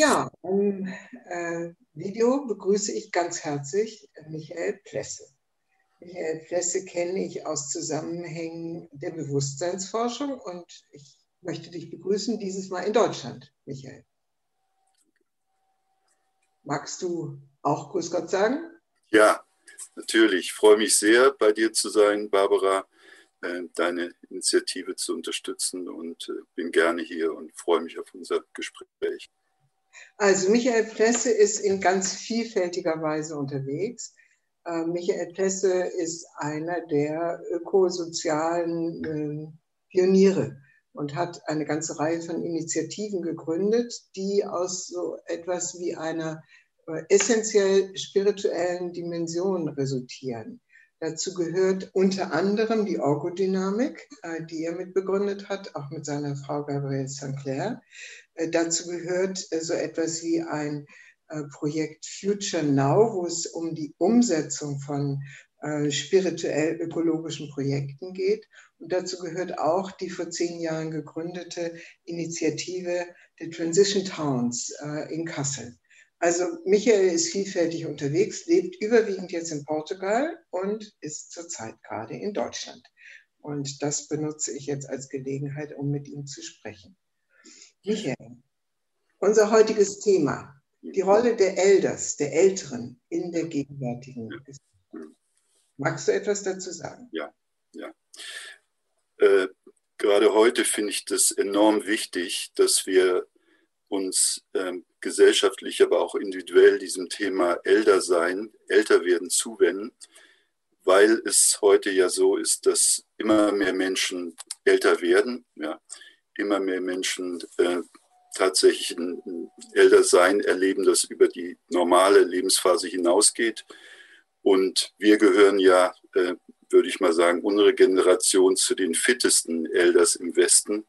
Ja, im äh, Video begrüße ich ganz herzlich Michael Plesse. Michael Plesse kenne ich aus Zusammenhängen der Bewusstseinsforschung und ich möchte dich begrüßen, dieses Mal in Deutschland, Michael. Magst du auch Grüß Gott sagen? Ja, natürlich. Ich freue mich sehr, bei dir zu sein, Barbara, äh, deine Initiative zu unterstützen und äh, bin gerne hier und freue mich auf unser Gespräch. Also Michael Plesse ist in ganz vielfältiger Weise unterwegs. Äh, Michael Plesse ist einer der ökosozialen äh, Pioniere und hat eine ganze Reihe von Initiativen gegründet, die aus so etwas wie einer äh, essentiell spirituellen Dimension resultieren. Dazu gehört unter anderem die Orgodynamik, die er mitbegründet hat, auch mit seiner Frau Gabrielle Sinclair. Äh, dazu gehört äh, so etwas wie ein äh, Projekt Future Now, wo es um die Umsetzung von spirituell ökologischen Projekten geht. Und dazu gehört auch die vor zehn Jahren gegründete Initiative der Transition Towns in Kassel. Also Michael ist vielfältig unterwegs, lebt überwiegend jetzt in Portugal und ist zurzeit gerade in Deutschland. Und das benutze ich jetzt als Gelegenheit, um mit ihm zu sprechen. Michael, unser heutiges Thema, die Rolle der Elders, der Älteren in der gegenwärtigen Gesellschaft. Magst du etwas dazu sagen? Ja, ja. Äh, gerade heute finde ich das enorm wichtig, dass wir uns äh, gesellschaftlich, aber auch individuell diesem Thema älter sein, älter werden zuwenden, weil es heute ja so ist, dass immer mehr Menschen älter werden. Ja immer mehr Menschen äh, tatsächlich ein Ältersein erleben, das über die normale Lebensphase hinausgeht. Und wir gehören ja, äh, würde ich mal sagen, unsere Generation zu den fittesten Elders im Westen.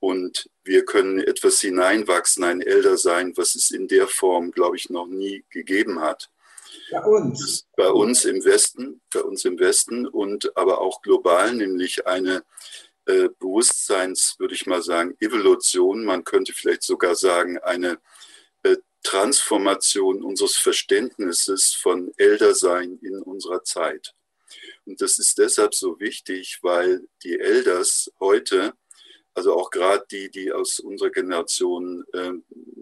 Und wir können etwas hineinwachsen, ein Elder sein, was es in der Form, glaube ich, noch nie gegeben hat. Bei uns. Bei uns im Westen, bei uns im Westen und aber auch global, nämlich eine äh, Bewusstseins, würde ich mal sagen, Evolution, man könnte vielleicht sogar sagen, eine äh, Transformation unseres Verständnisses von Ältersein in unserer Zeit. Und das ist deshalb so wichtig, weil die Elders heute, also auch gerade die, die aus unserer Generation, äh,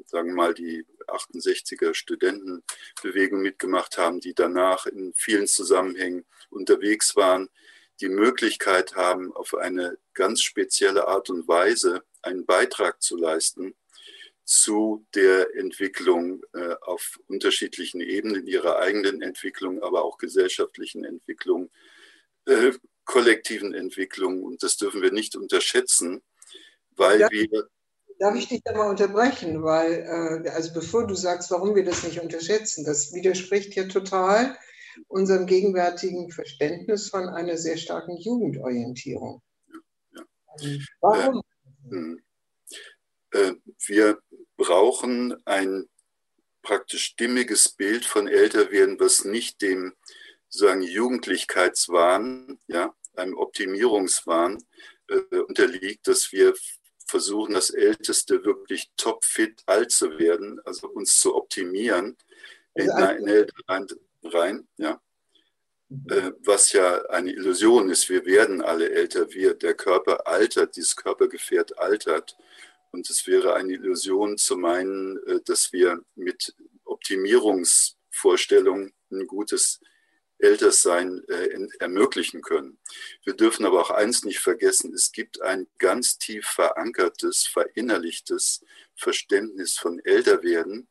sagen wir mal, die 68er Studentenbewegung mitgemacht haben, die danach in vielen Zusammenhängen unterwegs waren, die Möglichkeit haben, auf eine ganz spezielle Art und Weise einen Beitrag zu leisten zu der Entwicklung äh, auf unterschiedlichen Ebenen, ihrer eigenen Entwicklung, aber auch gesellschaftlichen Entwicklung, äh, kollektiven Entwicklung. Und das dürfen wir nicht unterschätzen, weil darf, wir. Darf ich dich da mal unterbrechen? Weil, äh, also bevor du sagst, warum wir das nicht unterschätzen, das widerspricht ja total unserem gegenwärtigen Verständnis von einer sehr starken Jugendorientierung. Ja, ja. Warum? Äh, äh, wir brauchen ein praktisch stimmiges Bild von Älterwerden, was nicht dem sagen Jugendlichkeitswahn, ja, einem Optimierungswahn äh, unterliegt, dass wir versuchen, das Älteste wirklich topfit alt zu werden, also uns zu optimieren in, also in, in, rein, ja. Äh, was ja eine Illusion ist. Wir werden alle älter. Wir, der Körper altert, dieses Körpergefährt altert. Und es wäre eine Illusion zu meinen, äh, dass wir mit Optimierungsvorstellungen ein gutes Ältersein äh, ermöglichen können. Wir dürfen aber auch eins nicht vergessen, es gibt ein ganz tief verankertes, verinnerlichtes Verständnis von Älterwerden,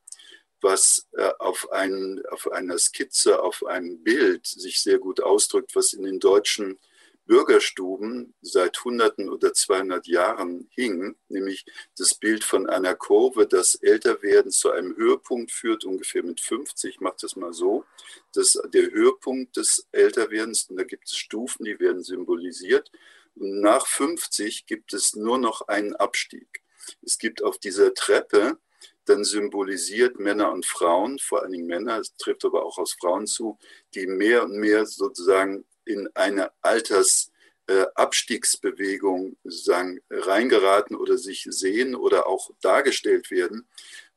was äh, auf, ein, auf einer Skizze, auf einem Bild sich sehr gut ausdrückt, was in den deutschen Bürgerstuben seit Hunderten oder 200 Jahren hing, nämlich das Bild von einer Kurve, das Älterwerden zu einem Höhepunkt führt, ungefähr mit 50, macht das mal so, dass der Höhepunkt des Älterwerdens, und da gibt es Stufen, die werden symbolisiert, und nach 50 gibt es nur noch einen Abstieg. Es gibt auf dieser Treppe dann symbolisiert Männer und Frauen, vor allen Dingen Männer, es trifft aber auch aus Frauen zu, die mehr und mehr sozusagen in eine Altersabstiegsbewegung äh, reingeraten oder sich sehen oder auch dargestellt werden,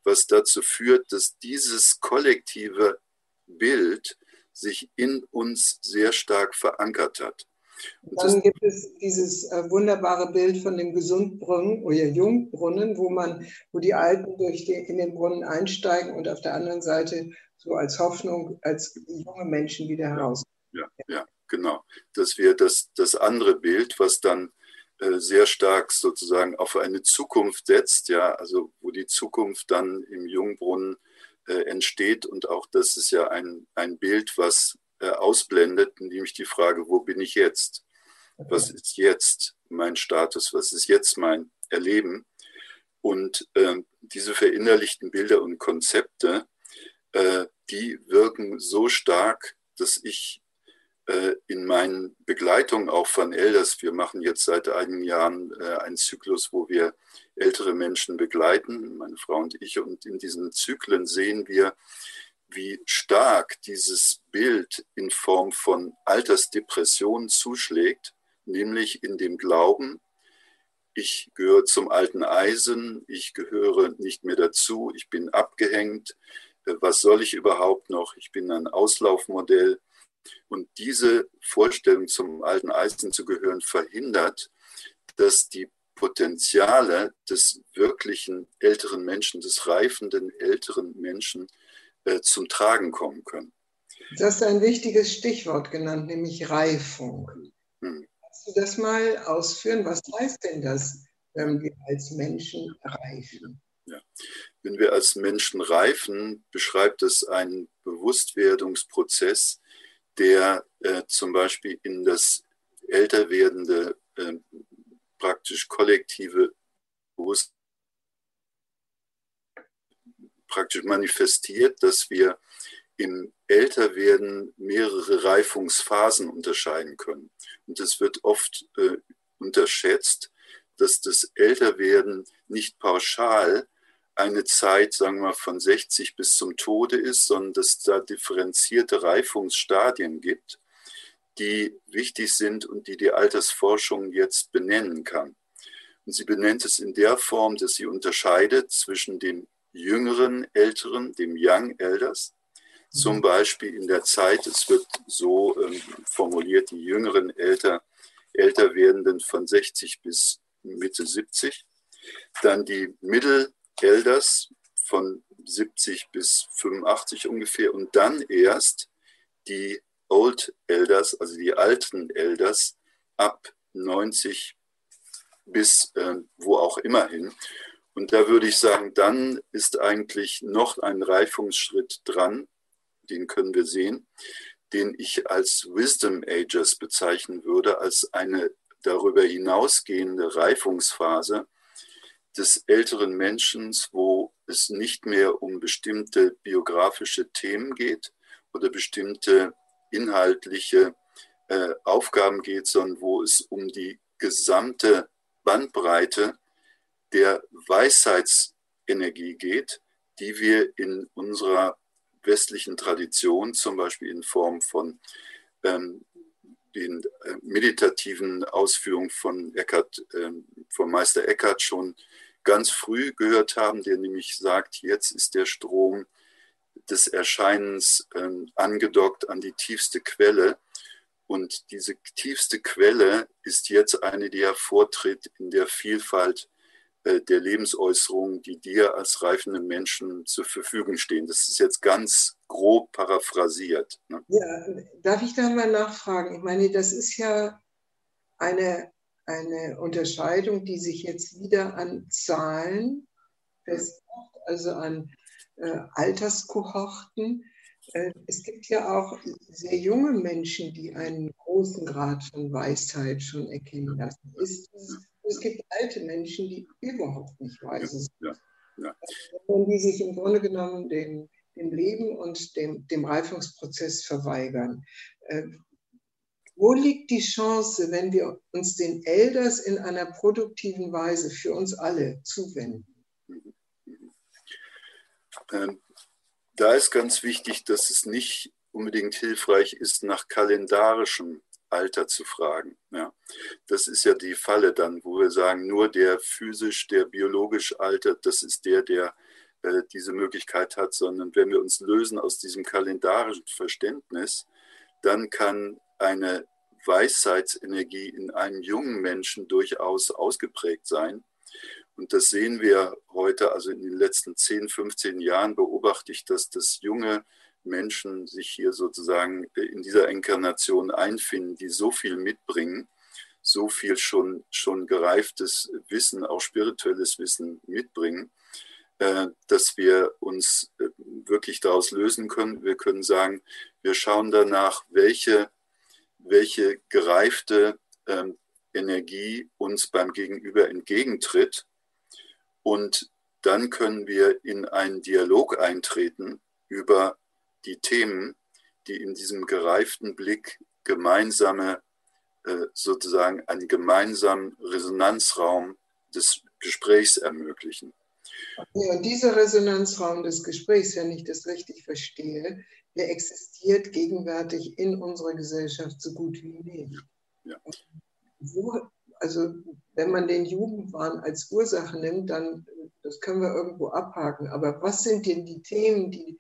was dazu führt, dass dieses kollektive Bild sich in uns sehr stark verankert hat. Und dann gibt es dieses äh, wunderbare Bild von dem Gesundbrunnen oder Jungbrunnen, wo man, wo die Alten durch den, in den Brunnen einsteigen und auf der anderen Seite so als Hoffnung, als junge Menschen wieder heraus. Ja, ja, genau. Dass wir das, das andere Bild, was dann äh, sehr stark sozusagen auf eine Zukunft setzt, ja, also wo die Zukunft dann im Jungbrunnen äh, entsteht und auch das ist ja ein, ein Bild, was äh, ausblendet, nämlich die Frage, wo bin ich jetzt? Was ist jetzt mein Status? Was ist jetzt mein Erleben? Und äh, diese verinnerlichten Bilder und Konzepte, äh, die wirken so stark, dass ich äh, in meinen Begleitungen auch von Elders, wir machen jetzt seit einigen Jahren äh, einen Zyklus, wo wir ältere Menschen begleiten, meine Frau und ich, und in diesen Zyklen sehen wir, wie stark dieses Bild in Form von Altersdepression zuschlägt, nämlich in dem Glauben, ich gehöre zum alten Eisen, ich gehöre nicht mehr dazu, ich bin abgehängt, äh, was soll ich überhaupt noch, ich bin ein Auslaufmodell, und diese Vorstellung, zum alten Eisen zu gehören, verhindert, dass die Potenziale des wirklichen älteren Menschen, des reifenden älteren Menschen zum Tragen kommen können. Du hast ein wichtiges Stichwort genannt, nämlich Reifung. Hm. Kannst du das mal ausführen? Was heißt denn das, wenn wir als Menschen reifen? Ja. Wenn wir als Menschen reifen, beschreibt es einen Bewusstwerdungsprozess, der äh, zum Beispiel in das älter werdende, äh, praktisch kollektive Bewusstsein praktisch manifestiert, dass wir im Älterwerden mehrere Reifungsphasen unterscheiden können. Und es wird oft äh, unterschätzt, dass das Älterwerden nicht pauschal eine Zeit, sagen wir von 60 bis zum Tode ist, sondern dass da differenzierte Reifungsstadien gibt, die wichtig sind und die die Altersforschung jetzt benennen kann. Und sie benennt es in der Form, dass sie unterscheidet zwischen dem jüngeren Älteren, dem Young Elders, zum Beispiel in der Zeit, es wird so ähm, formuliert, die jüngeren älter, älter werdenden von 60 bis Mitte 70, dann die Middle Elders von 70 bis 85 ungefähr. Und dann erst die Old Elders, also die alten Elders ab 90 bis äh, wo auch immer hin. Und da würde ich sagen, dann ist eigentlich noch ein Reifungsschritt dran, den können wir sehen, den ich als Wisdom Ages bezeichnen würde, als eine darüber hinausgehende Reifungsphase, des älteren Menschen, wo es nicht mehr um bestimmte biografische Themen geht oder bestimmte inhaltliche äh, Aufgaben geht, sondern wo es um die gesamte Bandbreite der Weisheitsenergie geht, die wir in unserer westlichen Tradition, zum Beispiel in Form von ähm, den äh, meditativen Ausführungen von Eckhart, äh, von Meister Eckhart schon ganz früh gehört haben, der nämlich sagt, jetzt ist der Strom des Erscheinens äh, angedockt an die tiefste Quelle. Und diese tiefste Quelle ist jetzt eine, die hervortritt in der Vielfalt der Lebensäußerungen, die dir als reifende Menschen zur Verfügung stehen. Das ist jetzt ganz grob paraphrasiert. Ne? Ja, darf ich da mal nachfragen? Ich meine, das ist ja eine eine Unterscheidung, die sich jetzt wieder an Zahlen festmacht, also an äh, Alterskohorten. Äh, es gibt ja auch sehr junge Menschen, die einen großen Grad von Weisheit schon erkennen lassen. Es, es gibt alte Menschen, die überhaupt nicht weise sind. Ja, ja. Die sich im Grunde genommen dem, dem Leben und dem, dem Reifungsprozess verweigern. Äh, wo liegt die Chance, wenn wir uns den Elders in einer produktiven Weise für uns alle zuwenden? Ähm, da ist ganz wichtig, dass es nicht unbedingt hilfreich ist, nach kalendarischem Alter zu fragen. Ja, das ist ja die Falle dann, wo wir sagen, nur der physisch, der biologisch altert, das ist der, der äh, diese Möglichkeit hat, sondern wenn wir uns lösen aus diesem kalendarischen Verständnis, dann kann eine Weisheitsenergie in einem jungen Menschen durchaus ausgeprägt sein. Und das sehen wir heute, also in den letzten 10, 15 Jahren beobachte ich, dass das junge Menschen sich hier sozusagen in dieser Inkarnation einfinden, die so viel mitbringen, so viel schon, schon gereiftes Wissen, auch spirituelles Wissen mitbringen, äh, dass wir uns äh, wirklich daraus lösen können. Wir können sagen, wir schauen danach, welche, welche gereifte ähm, Energie uns beim Gegenüber entgegentritt. Und dann können wir in einen Dialog eintreten über die Themen, die in diesem gereiften Blick gemeinsame, äh, sozusagen einen gemeinsamen Resonanzraum des Gesprächs ermöglichen. Ja, und dieser Resonanzraum des Gesprächs, wenn ich das richtig verstehe, der existiert gegenwärtig in unserer Gesellschaft so gut wie nie. Ja. Wo, also wenn man den Jugendwahn als Ursache nimmt, dann das können wir irgendwo abhaken. Aber was sind denn die Themen, die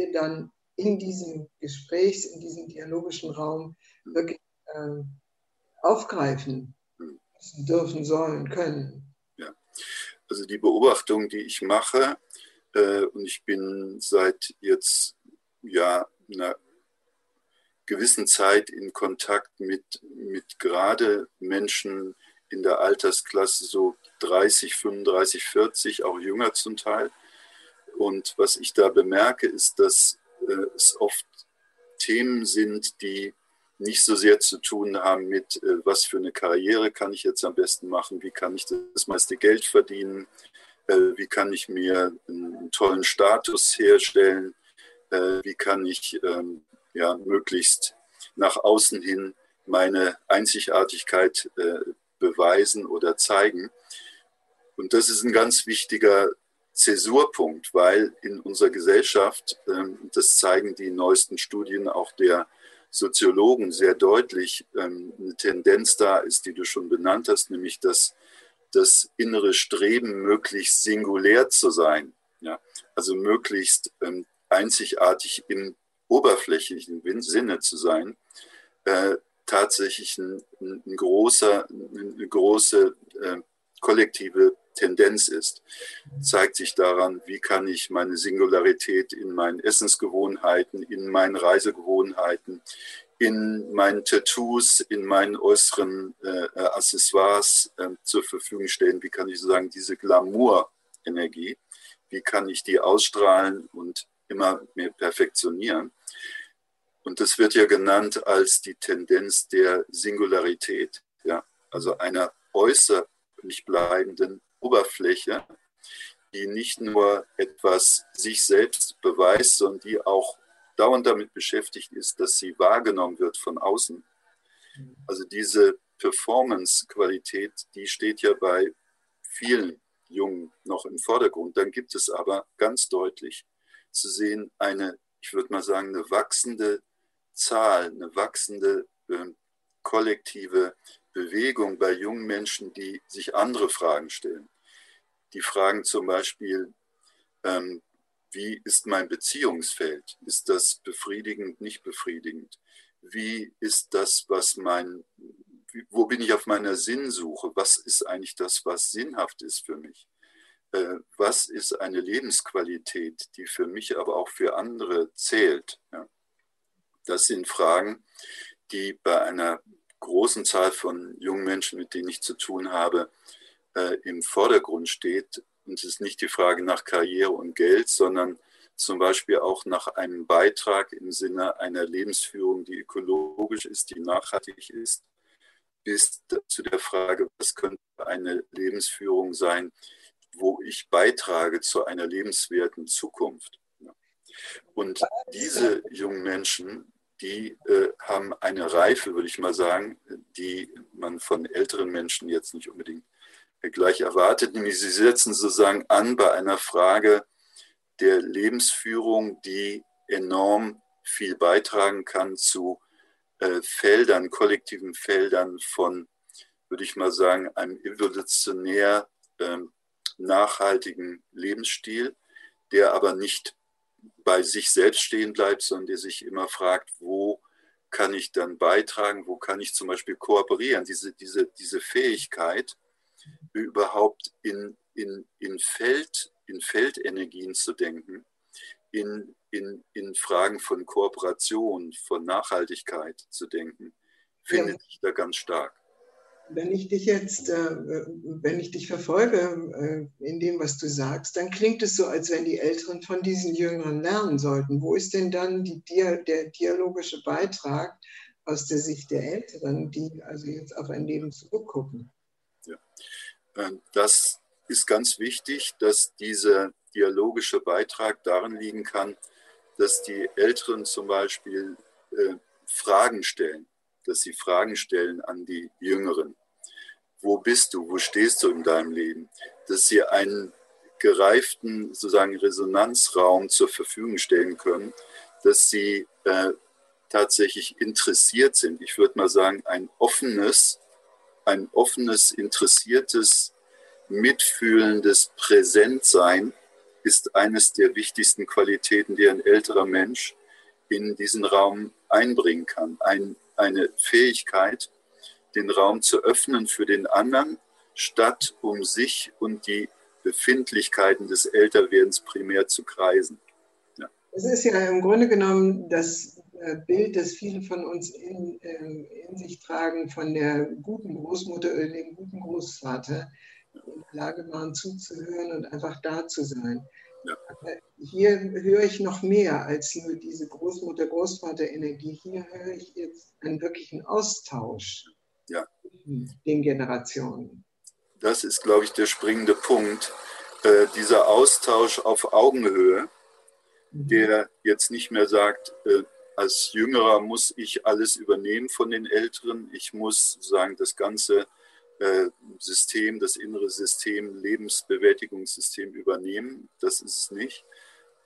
wir dann in diesem Gesprächs, in diesem dialogischen Raum wirklich äh, aufgreifen dürfen, sollen, können? Ja. Also die Beobachtung, die ich mache, äh, und ich bin seit jetzt ja einer gewissen Zeit in Kontakt mit, mit gerade Menschen in der Altersklasse so 30, 35, 40, auch jünger zum Teil. Und was ich da bemerke, ist, dass äh, es oft Themen sind, die nicht so sehr zu tun haben mit, äh, was für eine Karriere kann ich jetzt am besten machen, wie kann ich das meiste Geld verdienen, äh, wie kann ich mir einen tollen Status herstellen, äh, wie kann ich ähm, ja, möglichst nach außen hin meine Einzigartigkeit beweisen oder zeigen. Und das ist ein ganz wichtiger Zäsurpunkt, weil in unserer Gesellschaft, ähm, das zeigen die neuesten Studien auch der Soziologen sehr deutlich ähm, eine Tendenz da ist, die du schon benannt hast, nämlich dass das innere Streben, möglichst singulär zu sein, ja, also möglichst ähm, einzigartig im oberflächlichen Sinne zu sein, äh, tatsächlich ein, ein, großer, eine große äh, kollektive Tendenz ist, zeigt sich daran, wie kann ich meine Singularität in meinen Essensgewohnheiten, in meinen Reisegewohnheiten, in meinen Tattoos, in meinen äußeren äh, Accessoires äh, zur Verfügung stellen. Wie kann ich sozusagen diese Glamour-Energie, wie kann ich die ausstrahlen und immer mehr perfektionieren? Und das wird ja genannt als die Tendenz der Singularität, ja, also einer äußerlich bleibenden Oberfläche, die nicht nur etwas sich selbst beweist, sondern die auch dauernd damit beschäftigt ist, dass sie wahrgenommen wird von außen. Also diese Performance-Qualität, die steht ja bei vielen Jungen noch im Vordergrund. Dann gibt es aber ganz deutlich zu sehen eine, ich würde mal sagen, eine wachsende Zahl, eine wachsende äh, kollektive Bewegung bei jungen Menschen, die sich andere Fragen stellen. Die fragen zum Beispiel, ähm, wie ist mein Beziehungsfeld? Ist das befriedigend, nicht befriedigend? Wie ist das, was mein, wo bin ich auf meiner Sinnsuche? Was ist eigentlich das, was sinnhaft ist für mich? Äh, was ist eine Lebensqualität, die für mich, aber auch für andere zählt? Ja. Das sind Fragen, die bei einer großen Zahl von jungen Menschen, mit denen ich zu tun habe, äh, im Vordergrund steht. Und es ist nicht die Frage nach Karriere und Geld, sondern zum Beispiel auch nach einem Beitrag im Sinne einer Lebensführung, die ökologisch ist, die nachhaltig ist, bis zu der Frage, was könnte eine Lebensführung sein, wo ich beitrage zu einer lebenswerten Zukunft. Und diese jungen Menschen, die äh, haben eine Reife, würde ich mal sagen, die man von älteren Menschen jetzt nicht unbedingt gleich erwartet, nämlich sie setzen sozusagen an bei einer Frage der Lebensführung, die enorm viel beitragen kann zu äh, Feldern, kollektiven Feldern von, würde ich mal sagen, einem evolutionär äh, nachhaltigen Lebensstil, der aber nicht bei sich selbst stehen bleibt, sondern der sich immer fragt, wo kann ich dann beitragen, wo kann ich zum Beispiel kooperieren. Diese, diese, diese Fähigkeit, überhaupt in, in, in, Feld, in Feldenergien zu denken, in, in, in Fragen von Kooperation, von Nachhaltigkeit zu denken, findet ja. sich da ganz stark. Wenn ich dich jetzt, äh, wenn ich dich verfolge äh, in dem, was du sagst, dann klingt es so, als wenn die Älteren von diesen Jüngeren lernen sollten. Wo ist denn dann die, der dialogische Beitrag aus der Sicht der Älteren, die also jetzt auf ein Leben zurückgucken? Ja. Äh, das ist ganz wichtig, dass dieser dialogische Beitrag darin liegen kann, dass die Älteren zum Beispiel Fragen stellen dass sie Fragen stellen an die Jüngeren wo bist du, wo stehst du in deinem Leben, dass sie einen gereiften sozusagen Resonanzraum zur Verfügung stellen können, dass sie äh, tatsächlich interessiert sind. Ich würde mal sagen, ein offenes, ein offenes, interessiertes, mitfühlendes Präsentsein ist eines der wichtigsten Qualitäten, die ein älterer Mensch in diesen Raum einbringen kann. Ein, eine Fähigkeit, den Raum zu öffnen für den anderen, statt um sich und die Befindlichkeiten des Älterwerdens primär zu kreisen. Ja. Das ist ja im Grunde genommen das äh, Bild, das viele von uns in, ähm, in sich tragen, von der guten Großmutter oder dem guten Großvater, die in der Lage waren zuzuhören und einfach da zu sein. Ja. hier höre ich noch mehr als nur diese Großmutter-Großvater-Energie. Hier höre ich jetzt einen wirklichen Austausch ja. den Generationen. Das ist, glaube ich, der springende Punkt. Äh, dieser Austausch auf Augenhöhe, mhm. der jetzt nicht mehr sagt, äh, als Jüngerer muss ich alles übernehmen von den Älteren. Ich muss sagen, das ganze äh, System, das innere System, Lebensbewältigungssystem übernehmen. Das ist es nicht.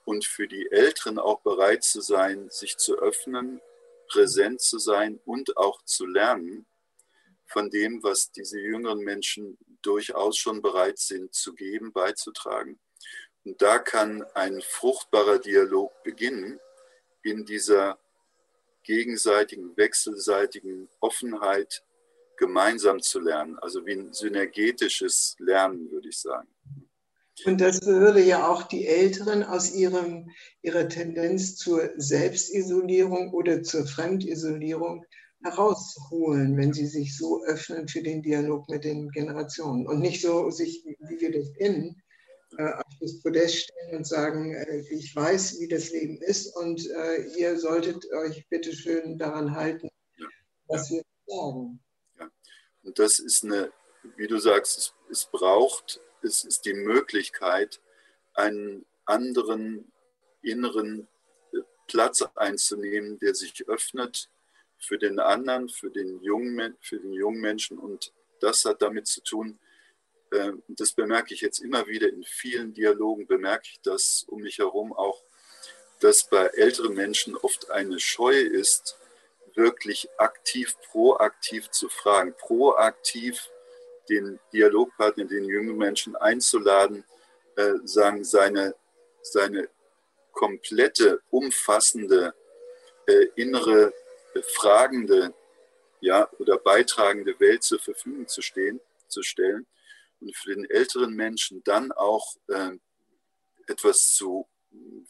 Und für die Älteren auch bereit zu sein, sich zu öffnen, präsent zu sein und auch zu lernen, von dem, was diese jüngeren Menschen durchaus schon bereit sind zu geben, beizutragen. Und da kann ein fruchtbarer Dialog beginnen in dieser gegenseitigen, wechselseitigen Offenheit gemeinsam zu lernen. Also wie ein synergetisches Lernen, würde ich sagen. Und das würde ja auch die Älteren aus ihrem, ihrer Tendenz zur Selbstisolierung oder zur Fremdisolierung herausholen, wenn sie sich so öffnen für den Dialog mit den Generationen und nicht so sich, wie wir das kennen, äh, auf das Podest stellen und sagen, äh, ich weiß, wie das Leben ist und äh, ihr solltet euch bitte schön daran halten, was wir sagen. Ja. Und das ist eine, wie du sagst, es, es braucht, es ist die Möglichkeit, einen anderen inneren Platz einzunehmen, der sich öffnet für den anderen, für den jungen, für den jungen Menschen. Und das hat damit zu tun, äh, das bemerke ich jetzt immer wieder in vielen Dialogen, bemerke ich das um mich herum auch, dass bei älteren Menschen oft eine Scheu ist, wirklich aktiv, proaktiv zu fragen, proaktiv den Dialogpartner, den jungen Menschen einzuladen, äh, sagen, seine, seine komplette, umfassende äh, innere fragende ja, oder beitragende Welt zur Verfügung zu, stehen, zu stellen und für den älteren Menschen dann auch äh, etwas zu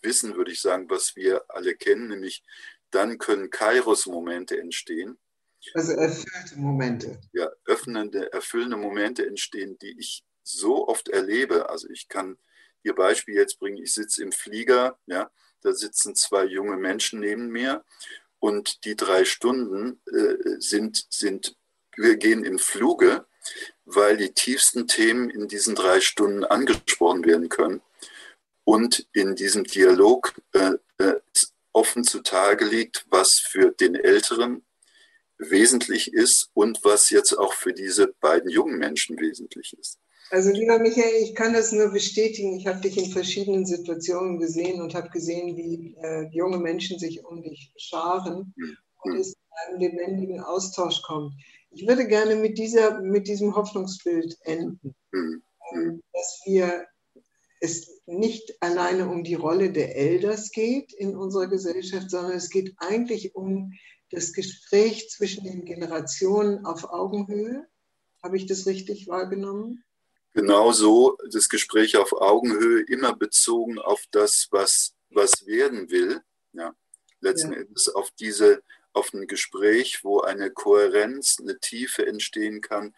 wissen, würde ich sagen, was wir alle kennen, nämlich dann können Kairos-Momente entstehen. Also erfüllte Momente. Ja, öffnende, erfüllende Momente entstehen, die ich so oft erlebe. Also ich kann Ihr Beispiel jetzt bringen, ich sitze im Flieger, ja, da sitzen zwei junge Menschen neben mir und die drei Stunden äh, sind, sind, wir gehen im Fluge, weil die tiefsten Themen in diesen drei Stunden angesprochen werden können. Und in diesem Dialog äh, äh, offen zutage liegt, was für den Älteren wesentlich ist und was jetzt auch für diese beiden jungen Menschen wesentlich ist. Also lieber Michael, ich kann das nur bestätigen. Ich habe dich in verschiedenen Situationen gesehen und habe gesehen, wie äh, junge Menschen sich um dich scharen mhm. und es zu einem lebendigen Austausch kommt. Ich würde gerne mit, dieser, mit diesem Hoffnungsbild enden, mhm. dass wir es nicht alleine um die Rolle der Elders geht in unserer Gesellschaft, sondern es geht eigentlich um das Gespräch zwischen den Generationen auf Augenhöhe. Habe ich das richtig wahrgenommen? Genauso das Gespräch auf Augenhöhe, immer bezogen auf das, was, was werden will. Ja. Letzten ja. Endes auf diese, auf ein Gespräch, wo eine Kohärenz, eine Tiefe entstehen kann,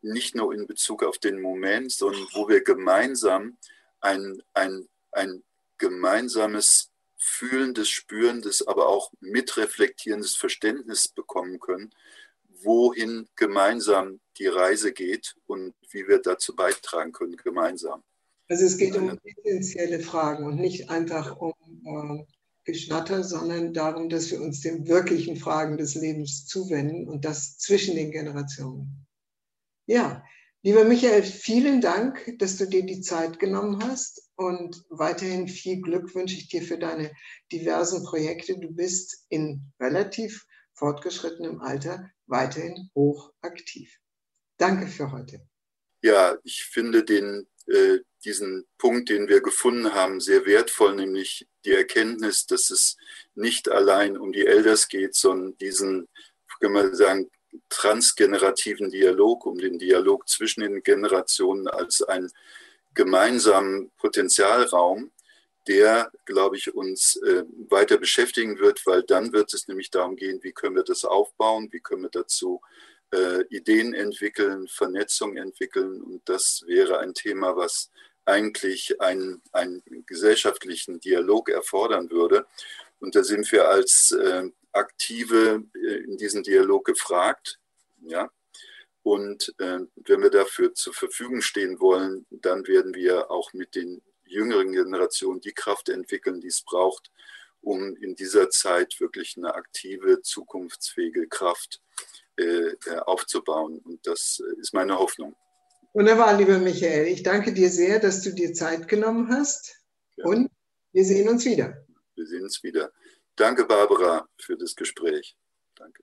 nicht nur in Bezug auf den Moment, sondern wo wir gemeinsam ein, ein, ein gemeinsames fühlendes, spürendes, aber auch mitreflektierendes Verständnis bekommen können, wohin gemeinsam die Reise geht und wie wir dazu beitragen können, gemeinsam. Also es geht um essentielle Fragen und nicht einfach um äh, Geschnatter, sondern darum, dass wir uns den wirklichen Fragen des Lebens zuwenden und das zwischen den Generationen. Ja, lieber Michael, vielen Dank, dass du dir die Zeit genommen hast und weiterhin viel Glück wünsche ich dir für deine diversen Projekte. Du bist in relativ fortgeschrittenem Alter weiterhin hochaktiv. Danke für heute. Ja, ich finde den, äh, diesen Punkt, den wir gefunden haben, sehr wertvoll, nämlich die Erkenntnis, dass es nicht allein um die Elders geht, sondern diesen, kann man sagen, transgenerativen Dialog, um den Dialog zwischen den Generationen als einen gemeinsamen Potenzialraum, der, glaube ich, uns äh, weiter beschäftigen wird, weil dann wird es nämlich darum gehen, wie können wir das aufbauen, wie können wir dazu äh, Ideen entwickeln, Vernetzung entwickeln. Und das wäre ein Thema, was eigentlich einen, einen gesellschaftlichen Dialog erfordern würde. Und da sind wir als äh, Aktive äh, in diesem Dialog gefragt. Ja? Und äh, wenn wir dafür zur Verfügung stehen wollen, dann werden wir auch mit den jüngeren Generationen die Kraft entwickeln, die es braucht, um in dieser Zeit wirklich eine aktive, zukunftsfähige Kraft äh, äh aufzubauen. Und das ist meine Hoffnung. Wunderbar, lieber Michael. Ich danke dir sehr, dass du dir Zeit genommen hast. Ja. Und wir sehen uns wieder. Wir sehen uns wieder. Danke, Barbara, für das Gespräch. Danke.